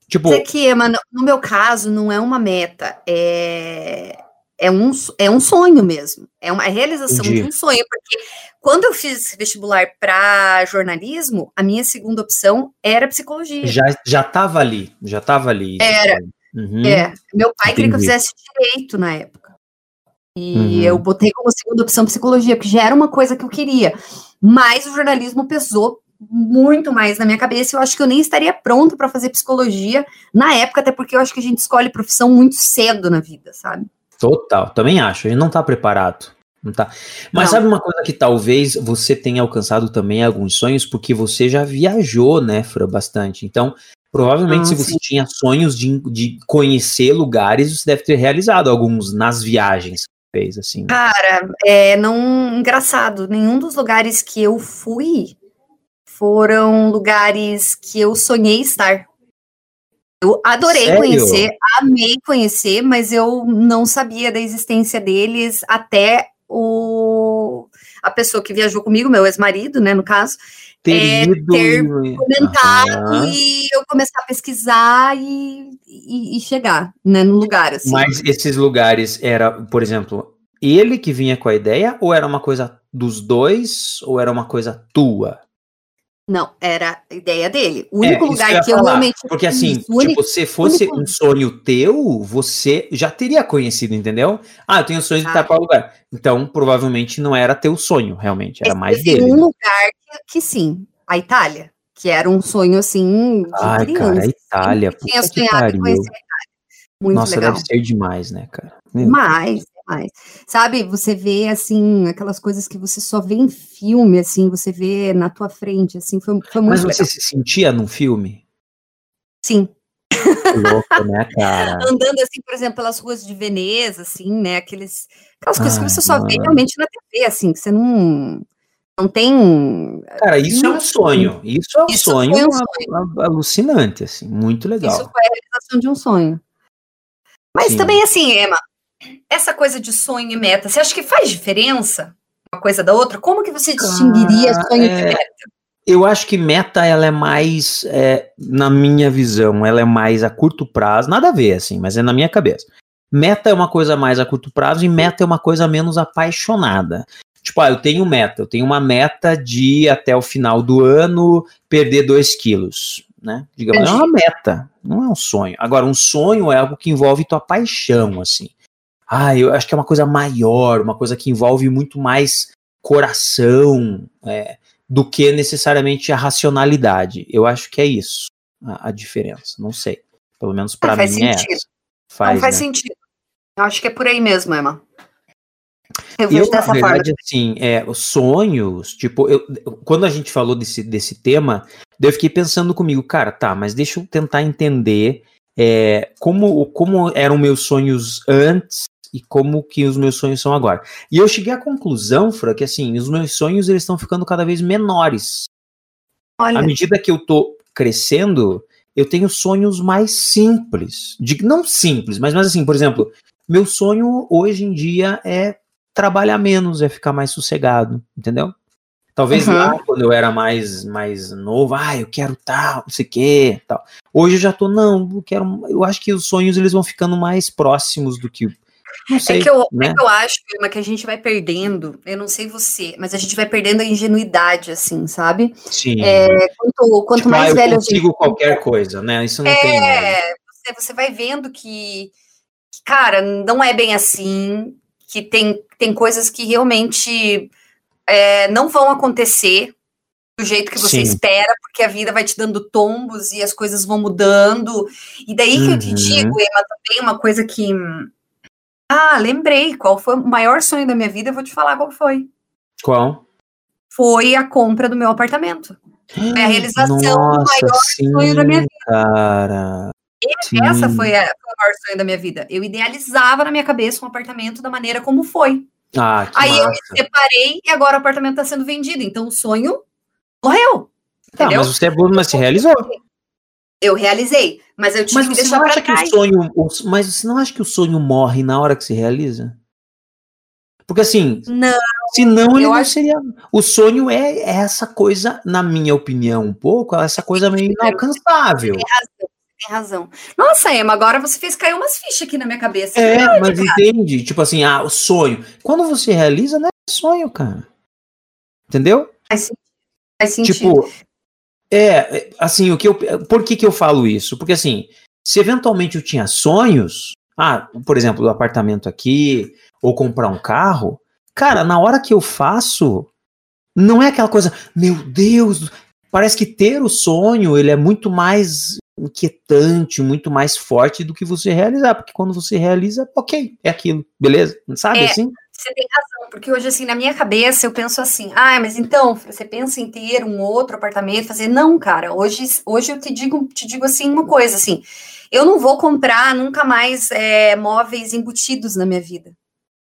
Tipo. Isso aqui, mano, no meu caso, não é uma meta, é é um, é um sonho mesmo, é uma realização Entendi. de um sonho, porque quando eu fiz vestibular para jornalismo, a minha segunda opção era psicologia. Já já estava ali, já estava ali. Era. Uhum. É, meu pai Entendi. queria que eu fizesse direito na época. E uhum. eu botei como segunda opção psicologia, porque já era uma coisa que eu queria. Mas o jornalismo pesou muito mais na minha cabeça. Eu acho que eu nem estaria pronto para fazer psicologia na época, até porque eu acho que a gente escolhe profissão muito cedo na vida, sabe? Total, também acho. A gente não tá preparado. Não tá. Mas não. sabe uma coisa que talvez você tenha alcançado também alguns sonhos, porque você já viajou, né, Fran, bastante. Então, Provavelmente, se você tinha sonhos de, de conhecer lugares, você deve ter realizado alguns nas viagens que fez, assim. Cara, é não engraçado. Nenhum dos lugares que eu fui foram lugares que eu sonhei estar. Eu adorei Sério? conhecer, amei conhecer, mas eu não sabia da existência deles até o a pessoa que viajou comigo, meu ex-marido, né, no caso, ter, é, ter comentado e eu começar a pesquisar e, e, e, chegar, né, no lugar, assim. Mas esses lugares era, por exemplo, ele que vinha com a ideia ou era uma coisa dos dois ou era uma coisa tua? Não, era a ideia dele. O único é, lugar que eu, realmente. Porque assim, tipo, se fosse único... um sonho teu, você já teria conhecido, entendeu? Ah, eu tenho sonho de estar para lugar. Então, provavelmente não era teu sonho, realmente. Era Esse mais dele. um lugar que, que, sim, a Itália. Que era um sonho assim. De Ai, criança, cara, a Itália. Tinha sonhado conhecer a Itália. Muito Nossa, legal. deve ser demais, né, cara? Meu mais. Sabe, você vê, assim, aquelas coisas que você só vê em filme, assim, você vê na tua frente, assim, foi, foi muito Mas você legal. se sentia num filme? Sim. louco, né, cara? (laughs) Andando, assim, por exemplo, pelas ruas de Veneza, assim, né, aqueles, aquelas coisas que você só mano. vê realmente na TV, assim, que você não... Não tem. Cara, isso é um sonho. Isso é um isso sonho, um sonho. alucinante, assim, muito legal. Isso foi a realização de um sonho. Mas Sim. também, assim, Emma, essa coisa de sonho e meta, você acha que faz diferença uma coisa da outra? Como que você distinguiria ah, sonho é... meta? Eu acho que meta ela é mais, é, na minha visão, ela é mais a curto prazo, nada a ver assim, mas é na minha cabeça. Meta é uma coisa mais a curto prazo e meta é uma coisa menos apaixonada. Tipo, ah, eu tenho meta, eu tenho uma meta de até o final do ano perder 2 quilos, né? Digamos, é uma meta, não é um sonho. Agora, um sonho é algo que envolve tua paixão, assim ah, eu acho que é uma coisa maior, uma coisa que envolve muito mais coração é, do que necessariamente a racionalidade. Eu acho que é isso a, a diferença. Não sei. Pelo menos para mim sentido. é essa. Faz, Não faz né? sentido. Eu acho que é por aí mesmo, Emma. Eu vejo eu, dessa verdade, forma. assim, é, os sonhos, tipo, eu, quando a gente falou desse, desse tema, eu fiquei pensando comigo, cara, tá, mas deixa eu tentar entender é, como, como eram meus sonhos antes e como que os meus sonhos são agora. E eu cheguei à conclusão, Fra, que assim, os meus sonhos eles estão ficando cada vez menores. Olha. À medida que eu tô crescendo, eu tenho sonhos mais simples. De, não simples, mas, mas assim, por exemplo, meu sonho hoje em dia é trabalhar menos, é ficar mais sossegado, entendeu? Talvez uhum. lá, quando eu era mais, mais novo, ah, eu quero tal, não sei o quê, tal. Hoje eu já tô, não, eu quero, eu acho que os sonhos eles vão ficando mais próximos do que não sei, é, que eu, né? é que eu acho, Irma, que a gente vai perdendo, eu não sei você, mas a gente vai perdendo a ingenuidade, assim, sabe? Sim. É, quanto quanto tipo, mais ah, eu velho. Eu consigo gente... qualquer coisa, né? Isso não é, tem. Você, você vai vendo que, cara, não é bem assim, que tem, tem coisas que realmente é, não vão acontecer do jeito que você Sim. espera, porque a vida vai te dando tombos e as coisas vão mudando. E daí que uhum. eu te uhum. digo, Emma, também uma coisa que ah, lembrei. Qual foi o maior sonho da minha vida? Eu vou te falar qual foi. Qual? Foi a compra do meu apartamento. Foi a realização Nossa, do maior sim, sonho da minha vida. Cara. E essa foi, a, foi o maior sonho da minha vida. Eu idealizava na minha cabeça um apartamento da maneira como foi. Ah, Aí massa. eu me separei e agora o apartamento está sendo vendido. Então o sonho morreu. Tá, mas você é bom, mas se realizou. Eu realizei, mas eu tive mas que deixar para trás. Que o sonho, mas você não acha que o sonho morre na hora que se realiza? Porque assim, não, senão ele não acho... seria. O sonho é, é, essa coisa, na minha opinião, um pouco, essa coisa meio inalcançável. Tem razão, tem razão. Nossa, Emma, agora você fez cair umas fichas aqui na minha cabeça. É, mas cara. entende? Tipo assim, ah, o sonho. Quando você realiza, não é sonho, cara. Entendeu? Faz, faz sentido. Tipo, é, assim, o que eu, por que, que eu falo isso? Porque assim, se eventualmente eu tinha sonhos, ah, por exemplo, do apartamento aqui, ou comprar um carro, cara, na hora que eu faço, não é aquela coisa, meu Deus, parece que ter o sonho, ele é muito mais inquietante, muito mais forte do que você realizar, porque quando você realiza, ok, é aquilo, beleza? Sabe é, assim? Você tem razão. porque hoje, assim, na minha cabeça, eu penso assim, ah, mas então, você pensa em ter um outro apartamento, fazer, não, cara, hoje, hoje eu te digo, te digo assim, uma coisa, assim, eu não vou comprar nunca mais é, móveis embutidos na minha vida.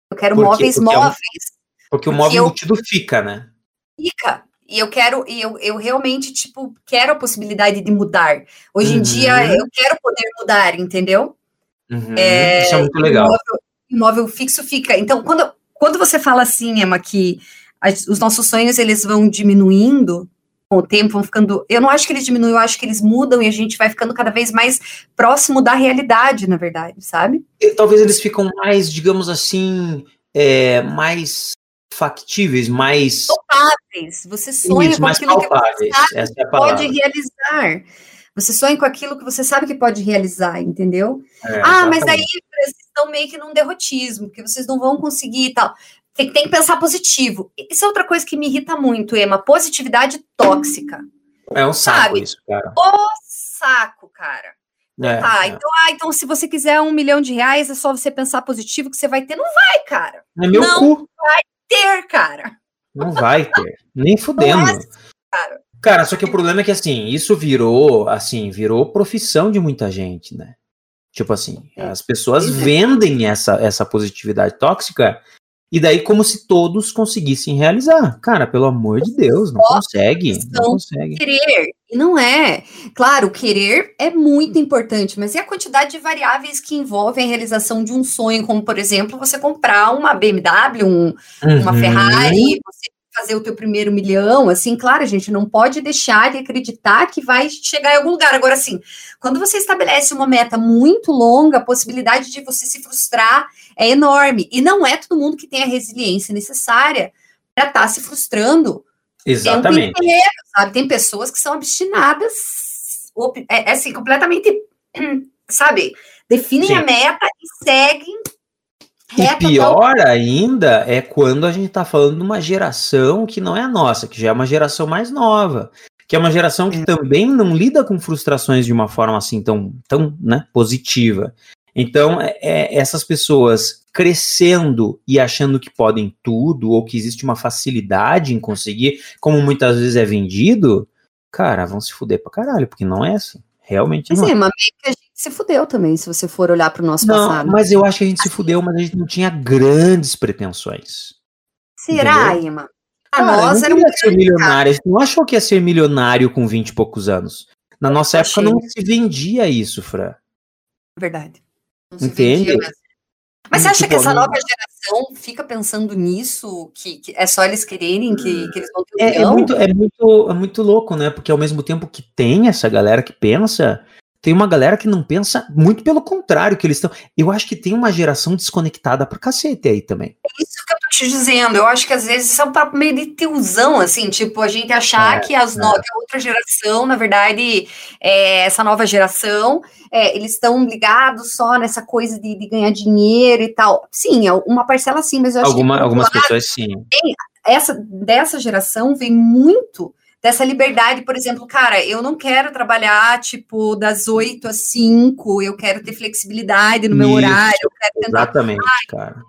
Eu quero móveis porque móveis. É um, porque o móvel eu, embutido fica, né? Fica. E eu quero, e eu, eu realmente, tipo, quero a possibilidade de mudar. Hoje uhum. em dia, uhum. eu quero poder mudar, entendeu? Uhum. É, Isso é muito legal. Imóvel, imóvel fixo fica. Então, quando, quando você fala assim, Emma, que as, os nossos sonhos, eles vão diminuindo com o tempo, vão ficando... Eu não acho que eles diminuem, eu acho que eles mudam e a gente vai ficando cada vez mais próximo da realidade, na verdade, sabe? E, talvez eles ficam mais, digamos assim, é, mais factíveis, mais palpáveis. Você sonha Isso, com aquilo palpáveis. que você sabe é pode realizar. Você sonha com aquilo que você sabe que pode realizar, entendeu? É, ah, mas aí estão meio que num derrotismo, que vocês não vão conseguir e tal. Tem, tem, que pensar positivo. Isso é outra coisa que me irrita muito, Emma. Positividade tóxica. É um saco sabe? isso, cara. O saco, cara. É, tá, é. então, ah, então se você quiser um milhão de reais, é só você pensar positivo que você vai ter. Não vai, cara. É meu não cu. vai ter, cara. Não vai ter. Nem fudendo. cara. cara, só que o problema é que, assim, isso virou, assim, virou profissão de muita gente, né? Tipo assim, é. as pessoas vendem essa, essa positividade tóxica e daí como se todos conseguissem realizar. Cara, pelo amor de Deus, não consegue, não consegue. Querer, e não é. Claro, querer é muito importante, mas e a quantidade de variáveis que envolvem a realização de um sonho, como por exemplo, você comprar uma BMW, um, uhum. uma Ferrari, você fazer o teu primeiro milhão, assim, claro, a gente não pode deixar de acreditar que vai chegar em algum lugar. Agora, assim, quando você estabelece uma meta muito longa, a possibilidade de você se frustrar é enorme. E não é todo mundo que tem a resiliência necessária para estar tá se frustrando. Exatamente. Inteiro, sabe? Tem pessoas que são obstinadas, é, é assim, completamente, (clears throat) sabe? Definem Sim. a meta e seguem e pior ainda é quando a gente está falando de uma geração que não é a nossa, que já é uma geração mais nova, que é uma geração que é. também não lida com frustrações de uma forma assim tão, tão né, positiva. Então, é, é, essas pessoas crescendo e achando que podem tudo, ou que existe uma facilidade em conseguir, como muitas vezes é vendido, cara, vão se fuder pra caralho, porque não é assim. Realmente não. Sim, é. mas meio que a gente se fudeu também, se você for olhar para o nosso não, passado. Mas eu acho que a gente se fudeu, mas a gente não tinha grandes pretensões. Será, Ima? A Cara, nós não queria ser milionário. A gente não achou que ia ser milionário com 20 e poucos anos. Na nossa época não se vendia isso, Fran. Verdade. Entende? Mas você acha tipo, que essa nova geração fica pensando nisso? Que, que é só eles quererem que, que eles vão ter é, é, muito, é, muito, é muito louco, né? Porque ao mesmo tempo que tem essa galera que pensa, tem uma galera que não pensa muito pelo contrário, que eles estão. Eu acho que tem uma geração desconectada pra cacete aí também. É isso que eu tô te dizendo. Eu acho que às vezes isso é um papo meio de tiozão, assim, tipo, a gente achar é, que as é. no... que a outra geração, na verdade, é, essa nova geração, é, eles estão ligados só nessa coisa de, de, ganhar dinheiro e tal. Sim, é uma parcela sim, mas eu acho Alguma, que. Algumas pessoas sim. Essa, dessa geração vem muito dessa liberdade, por exemplo, cara, eu não quero trabalhar, tipo, das 8 às 5, eu quero ter flexibilidade no meu Isso, horário. Eu quero tentar, exatamente, cara.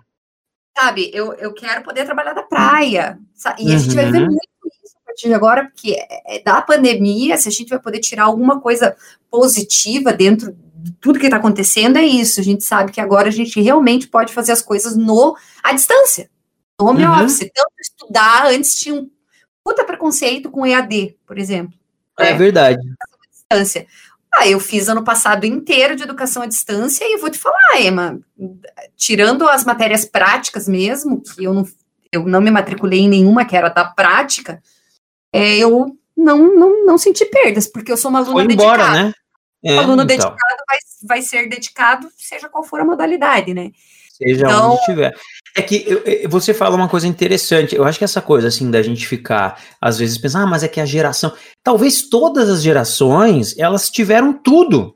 Sabe, eu, eu quero poder trabalhar da praia. Sabe? E uhum. a gente vai ver uhum. muito isso a partir de agora, porque é, é da pandemia, se a gente vai poder tirar alguma coisa positiva dentro de tudo que está acontecendo, é isso. A gente sabe que agora a gente realmente pode fazer as coisas no à distância. No home uhum. office. Tanto estudar, antes tinha um puta preconceito com EAD, por exemplo. É né? verdade. Distância. Ah, eu fiz ano passado inteiro de educação à distância e vou te falar, Emma, tirando as matérias práticas mesmo, que eu não, eu não me matriculei em nenhuma que era da prática, é, eu não, não, não senti perdas, porque eu sou uma aluna embora, dedicada. Né? É, aluno então. dedicado vai, vai ser dedicado, seja qual for a modalidade, né? Seja então, onde estiver. É que eu, você fala uma coisa interessante. Eu acho que essa coisa, assim, da gente ficar, às vezes, pensar, ah, mas é que a geração. Talvez todas as gerações, elas tiveram tudo.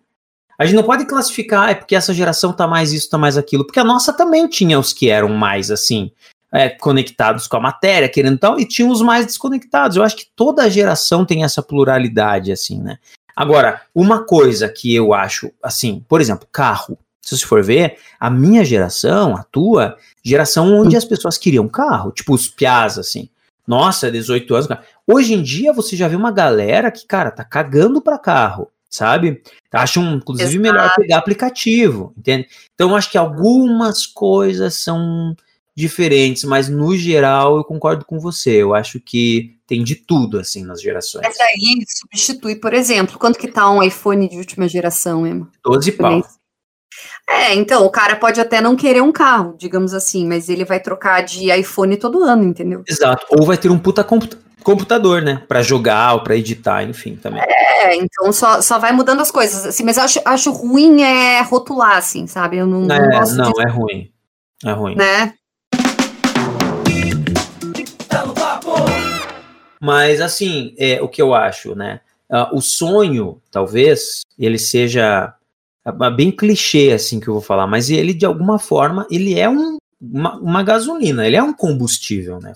A gente não pode classificar, é porque essa geração tá mais isso, tá mais aquilo. Porque a nossa também tinha os que eram mais, assim, é, conectados com a matéria, querendo tal, e tinha os mais desconectados. Eu acho que toda geração tem essa pluralidade, assim, né? Agora, uma coisa que eu acho, assim, por exemplo, carro. Se você for ver, a minha geração, a tua, geração onde as pessoas queriam carro, tipo os piás, assim. Nossa, 18 anos. Hoje em dia você já vê uma galera que, cara, tá cagando pra carro, sabe? Acham, inclusive, Exato. melhor pegar aplicativo, entende? Então, acho que algumas coisas são diferentes, mas no geral eu concordo com você. Eu acho que tem de tudo, assim, nas gerações. Mas aí substitui, por exemplo, quanto que tá um iPhone de última geração, Emma? 12 pau. É, então, o cara pode até não querer um carro, digamos assim, mas ele vai trocar de iPhone todo ano, entendeu? Exato. Ou vai ter um puta computador, né? Para jogar ou para editar, enfim, também. É, então só, só vai mudando as coisas, assim, mas eu acho, acho ruim é rotular, assim, sabe? Eu não, é, não gosto Não, de... é ruim. É ruim. Né? Mas, assim, é, o que eu acho, né? Uh, o sonho, talvez, ele seja uh, bem clichê, assim, que eu vou falar, mas ele, de alguma forma, ele é um, uma, uma gasolina, ele é um combustível, né?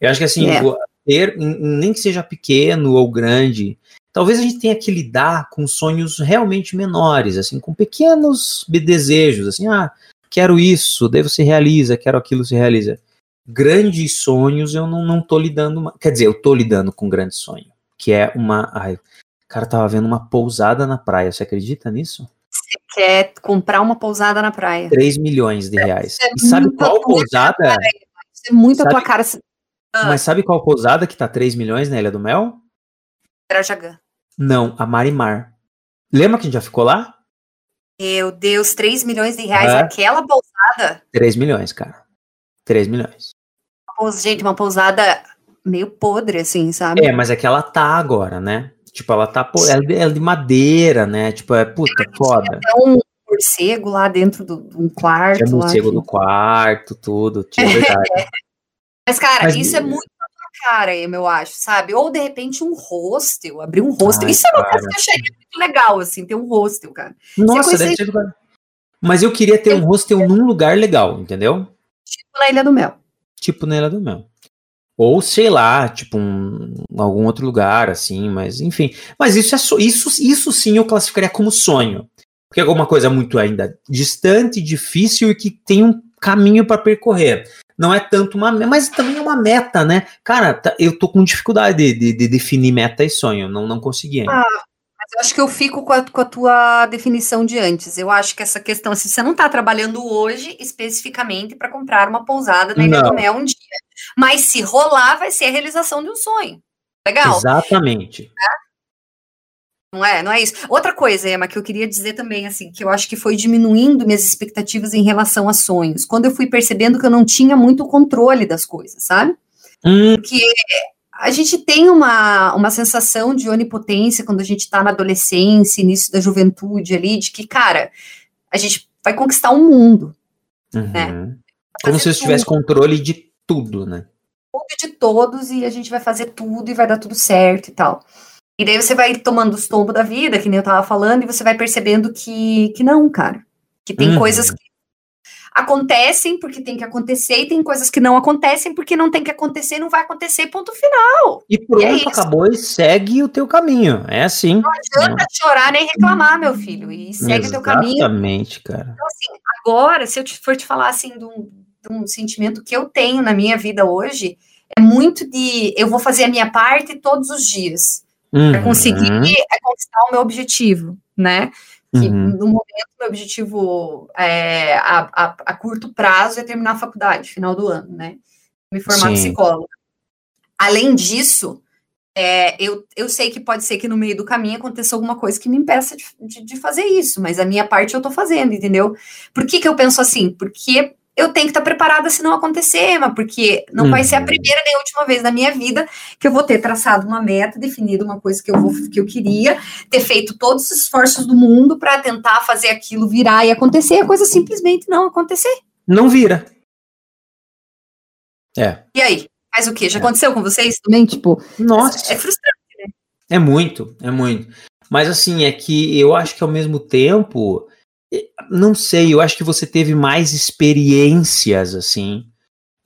Eu acho que, assim, é. ter, nem que seja pequeno ou grande, talvez a gente tenha que lidar com sonhos realmente menores, assim, com pequenos desejos, assim, ah, quero isso, daí você realiza, quero aquilo, você realiza grandes sonhos eu não, não tô lidando. Quer dizer, eu tô lidando com um grande sonho. Que é uma. Ai, cara, tava vendo uma pousada na praia. Você acredita nisso? Você quer comprar uma pousada na praia? 3 milhões de reais. É e sabe qual pousada? é muito sabe, a tua cara. Ah. Mas sabe qual pousada que tá 3 milhões na Ilha do Mel? Trajagã. Não, a Marimar. Lembra que a gente já ficou lá? Meu Deus, 3 milhões de reais é. aquela pousada? 3 milhões, cara. 3 milhões gente, uma pousada meio podre, assim, sabe? É, mas é que ela tá agora, né? Tipo, ela tá. Ela, é de madeira, né? Tipo, é puta, foda. Tinha um morcego lá dentro do, de um quarto. Tinha morcego lá, no quarto, tudo. Tinha (laughs) verdade. mas, cara, mas, isso é muito cara, eu acho, sabe? Ou de repente um hostel, abrir um hostel. Ai, isso é uma coisa que eu achei muito legal, assim, ter um hostel, cara. Nossa, deve ser. Mas eu queria ter um hostel num lugar legal, entendeu? Tipo na Ilha do Mel tipo na Ilha do Mel. Ou sei lá, tipo um, algum outro lugar, assim, mas enfim. Mas isso é so, isso, isso sim eu classificaria como sonho. Porque é alguma coisa muito ainda distante, difícil e que tem um caminho para percorrer. Não é tanto uma mas também é uma meta, né? Cara, tá, eu tô com dificuldade de, de, de, definir meta e sonho, não, não consegui ainda. Ah, eu acho que eu fico com a, com a, tua definição de antes. Eu acho que essa questão, se você não está trabalhando hoje especificamente para comprar uma pousada na Ilha do Mel um dia, mas se rolar, vai ser a realização de um sonho. Legal? Exatamente. É? Não é, não é isso. Outra coisa, Emma, que eu queria dizer também, assim, que eu acho que foi diminuindo minhas expectativas em relação a sonhos. Quando eu fui percebendo que eu não tinha muito controle das coisas, sabe? Hum. Porque a gente tem uma, uma sensação de onipotência quando a gente está na adolescência, início da juventude ali, de que, cara, a gente vai conquistar o um mundo. Né? Uhum. Né? Como se você tivesse controle de tudo, né? Tudo de todos, e a gente vai fazer tudo e vai dar tudo certo e tal. E daí você vai tomando os tombos da vida, que nem eu tava falando, e você vai percebendo que, que não, cara. Que tem uhum. coisas que acontecem porque tem que acontecer e tem coisas que não acontecem porque não tem que acontecer não vai acontecer, ponto final. E pronto, e é acabou e segue o teu caminho. É assim. Não adianta chorar nem reclamar, meu filho, e segue o teu caminho. Exatamente, cara. Então, assim, agora, se eu for te falar assim de um, de um sentimento que eu tenho na minha vida hoje, é muito de eu vou fazer a minha parte todos os dias uhum. para conseguir conquistar o meu objetivo, né? que uhum. no momento meu objetivo é, a, a, a, curto prazo é terminar a faculdade, final do ano, né? Me formar Sim. psicóloga. Além disso, é, eu, eu sei que pode ser que no meio do caminho aconteça alguma coisa que me impeça de, de, de fazer isso, mas a minha parte eu tô fazendo, entendeu? Por que, que eu penso assim? Porque eu tenho que estar preparada se não acontecer, mas porque não uhum. vai ser a uhum. primeira nem a última vez na minha vida que eu vou ter traçado uma meta, definido uma coisa que eu vou que eu queria, ter feito todos os esforços do mundo para tentar fazer aquilo virar e acontecer, a coisa simplesmente não acontecer. Não vira. É. E aí? Faz o quê? Já é. aconteceu com vocês também? Tipo, nossa. É frustrante, né? É muito, é muito. Mas assim, é que eu acho que ao mesmo tempo não sei, eu acho que você teve mais experiências, assim.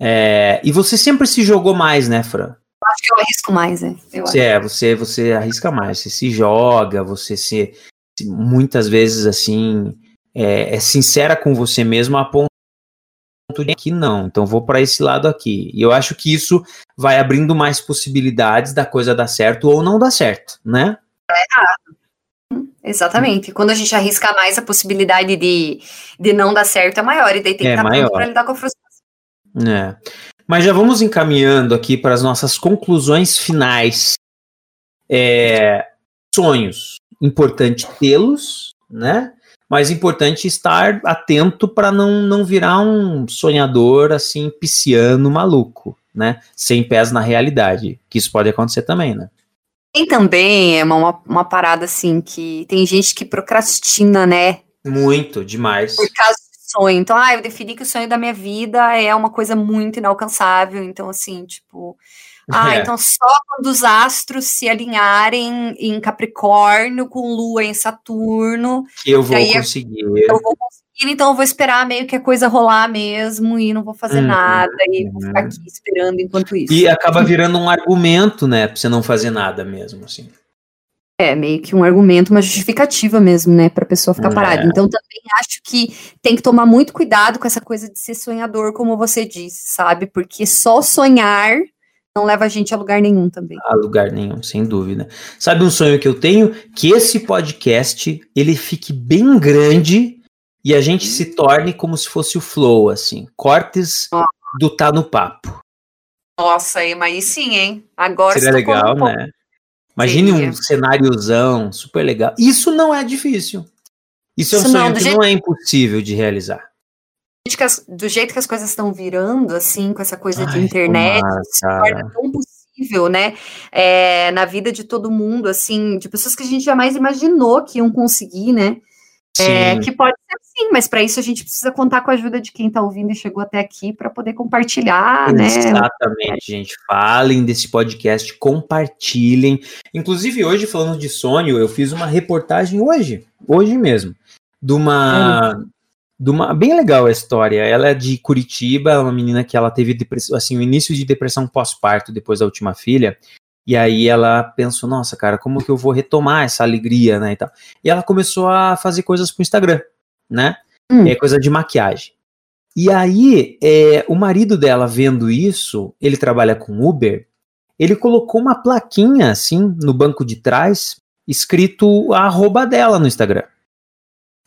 É, e você sempre se jogou mais, né, Fran? Eu acho que eu arrisco mais, né? você, é, você, você arrisca mais, você se joga, você se. Muitas vezes, assim. é, é sincera com você mesmo a ponto que não, então vou para esse lado aqui. E eu acho que isso vai abrindo mais possibilidades da coisa dar certo ou não dar certo, né? É errado. Exatamente. Quando a gente arrisca mais, a possibilidade de, de não dar certo é maior, e daí tem que é estar pronto para lidar com a frustração. É. Mas já vamos encaminhando aqui para as nossas conclusões finais. É, sonhos, importante tê-los, né? Mas importante estar atento para não, não virar um sonhador assim, pisciano, maluco, né? Sem pés na realidade, que isso pode acontecer também, né? Tem também é uma, uma parada assim que tem gente que procrastina, né? Muito, demais. Por causa do sonho. Então, ah, eu defini que o sonho da minha vida é uma coisa muito inalcançável. Então, assim, tipo, (laughs) ah, é. então só quando os astros se alinharem em Capricórnio com Lua em Saturno. Que eu vou conseguir. Eu vou conseguir, então eu vou esperar meio que a coisa rolar mesmo e não vou fazer uhum, nada e vou ficar aqui esperando enquanto isso. E acaba virando um argumento, né, pra você não fazer nada mesmo, assim. É, meio que um argumento, uma justificativa mesmo, né, pra pessoa ficar é. parada. Então também acho que tem que tomar muito cuidado com essa coisa de ser sonhador, como você disse, sabe? Porque só sonhar não leva a gente a lugar nenhum também. A lugar nenhum, sem dúvida. Sabe um sonho que eu tenho? Que esse podcast ele fique bem grande e a gente se torne como se fosse o flow, assim, cortes do tá no papo. Nossa, mas aí sim, hein? Agora seria legal, um né? Imagine Seria. um cenáriozão super legal. Isso não é difícil. Isso, Isso é um sonho não, que jeito... não é impossível de realizar do jeito que as coisas estão virando, assim, com essa coisa Ai, de internet, se torna tão possível, né? É, na vida de todo mundo, assim, de pessoas que a gente jamais imaginou que iam conseguir, né? É, que pode ser sim, mas para isso a gente precisa contar com a ajuda de quem está ouvindo e chegou até aqui para poder compartilhar, Exatamente, né? Exatamente, gente. Falem desse podcast, compartilhem. Inclusive, hoje, falando de sonho, eu fiz uma reportagem hoje, hoje mesmo, de uma, de uma, bem legal a história. Ela é de Curitiba, é uma menina que ela teve depressão, assim, o início de depressão pós-parto depois da última filha. E aí ela pensou, nossa, cara, como que eu vou retomar essa alegria, né, e tal. E ela começou a fazer coisas pro Instagram, né? Hum. É coisa de maquiagem. E aí, é, o marido dela vendo isso, ele trabalha com Uber, ele colocou uma plaquinha assim no banco de trás, escrito a arroba dela no Instagram.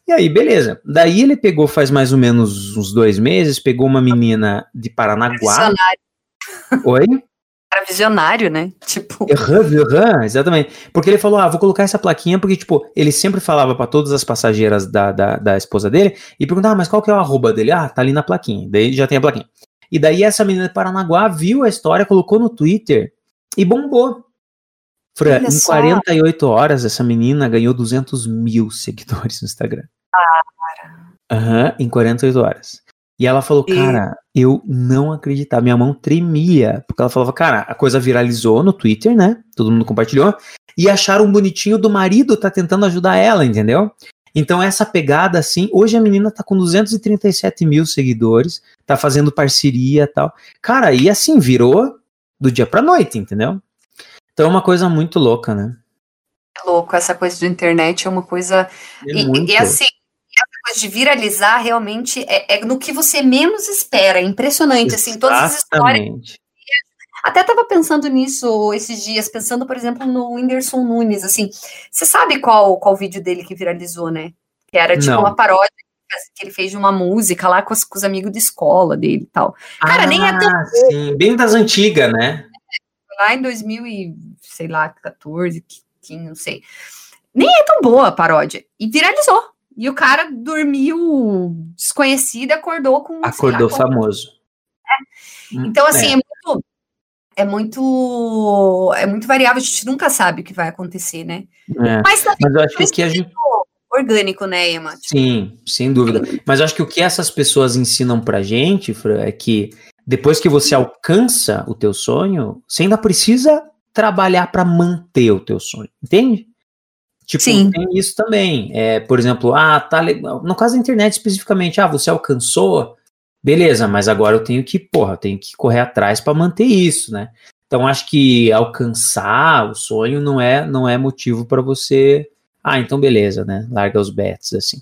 E aí, beleza. Daí ele pegou faz mais ou menos uns dois meses, pegou uma menina de Paranaguá. Oi? Era visionário, né? (laughs) Tipo. Uhum, uhum, exatamente. Porque ele falou: ah, vou colocar essa plaquinha, porque, tipo, ele sempre falava para todas as passageiras da, da, da, esposa dele e perguntava, ah, mas qual que é o arroba dele? Ah, tá ali na plaquinha. Daí já tem a plaquinha. E daí essa menina de Paranaguá viu a história, colocou no Twitter e bombou. Fran, em 48 horas, essa menina ganhou 200 mil seguidores no Instagram. Aham, uhum, em 48 horas. E ela falou, cara, eu não acreditava, minha mão tremia, porque ela falava, cara, a coisa viralizou no Twitter, né? Todo mundo compartilhou, e acharam bonitinho do marido tá tentando ajudar ela, entendeu? Então essa pegada, assim, hoje a menina tá com 237 mil seguidores, tá fazendo parceria e tal. Cara, e assim, virou do dia pra noite, entendeu? Então é uma coisa muito louca, né? É louco, essa coisa do internet é uma coisa. É e, e, assim, de viralizar realmente é, é, no que você menos espera. É impressionante, Exatamente. assim, todas as histórias. Até estava pensando nisso esses dias, pensando, por exemplo, no Whindersson Nunes, assim. Você sabe qual, qual vídeo dele que viralizou, né? Que era tipo Não. uma paródia que ele fez de uma música lá com os, com os amigos de escola dele e tal. Cara, ah, nem é tão. Sim, bem das antigas, né? Lá em 2000 e, sei lá, 14, 15, não sei. Nem é tão boa a paródia. E viralizou. E o cara dormiu desconhecido e acordou com. Acordou famoso. É. Então, assim, é. é. muito. É muito. É muito variável, a gente nunca sabe o que vai acontecer, né? É. Mas, Mas eu acho que a gente. Orgânico, né, Emma? Tipo... Sim, sem dúvida. Mas eu acho que o que essas pessoas ensinam pra gente, Fran, é que depois que você alcança o teu sonho, você ainda precisa trabalhar para manter o teu sonho, entende? Tipo, Sim. tem isso também. É, por exemplo, ah, tá legal. No caso da internet especificamente, ah, você alcançou, beleza, mas agora eu tenho que, porra, eu tenho que correr atrás para manter isso, né? Então acho que alcançar o sonho não é não é motivo para você, ah, então beleza, né? Larga os bets assim.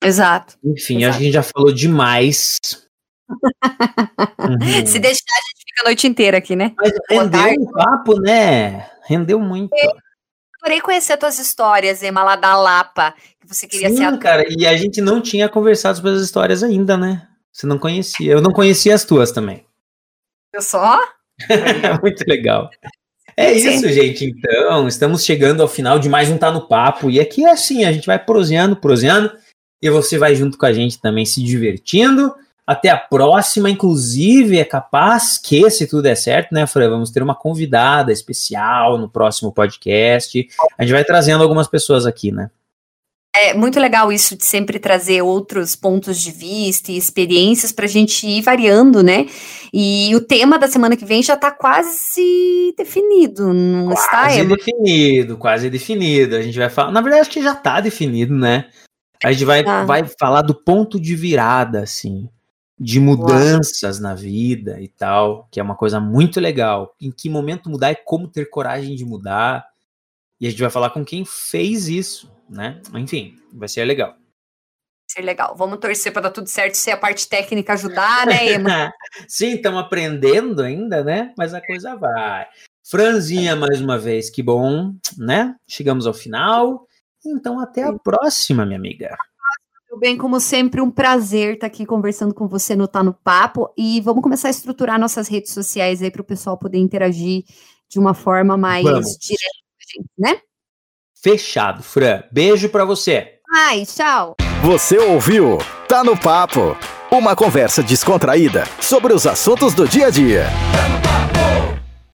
Exato. Enfim, Exato. a gente já falou demais. (laughs) uhum. Se deixar, a gente fica a noite inteira aqui, né? Mas rendeu um papo, né? Rendeu muito. Eu adorei conhecer as tuas histórias, Emma, lá da Lapa, que você queria Sim, ser ator. cara, e a gente não tinha conversado sobre as histórias ainda, né? Você não conhecia. Eu não conhecia as tuas também. Eu só? (laughs) muito legal. É Sim. isso, gente. Então, estamos chegando ao final de mais um Tá no Papo. E aqui é assim, a gente vai proseando, proseando. E você vai junto com a gente também se divertindo. Até a próxima, inclusive, é capaz que, se tudo der certo, né, Fran, vamos ter uma convidada especial no próximo podcast. A gente vai trazendo algumas pessoas aqui, né? É muito legal isso de sempre trazer outros pontos de vista e experiências para a gente ir variando, né? E o tema da semana que vem já está quase definido, não quase está? Quase definido, quase definido. A gente vai falar. Na verdade, acho que já está definido, né? A gente vai, ah. vai falar do ponto de virada, assim, de mudanças Uau. na vida e tal, que é uma coisa muito legal. Em que momento mudar e como ter coragem de mudar. E a gente vai falar com quem fez isso, né? Enfim, vai ser legal. Vai ser legal. Vamos torcer para dar tudo certo se a parte técnica ajudar, né, Emma? (laughs) Sim, estamos aprendendo ainda, né? Mas a coisa vai. Franzinha, mais uma vez, que bom, né? Chegamos ao final. Então, até a próxima, minha amiga. Tudo bem, como sempre, um prazer estar aqui conversando com você no Tá no Papo. E vamos começar a estruturar nossas redes sociais aí para o pessoal poder interagir de uma forma mais vamos. direta, né? Fechado, Fran. Beijo para você. Ai, tchau. Você ouviu? Tá no Papo. Uma conversa descontraída sobre os assuntos do dia a dia. Tá no papo.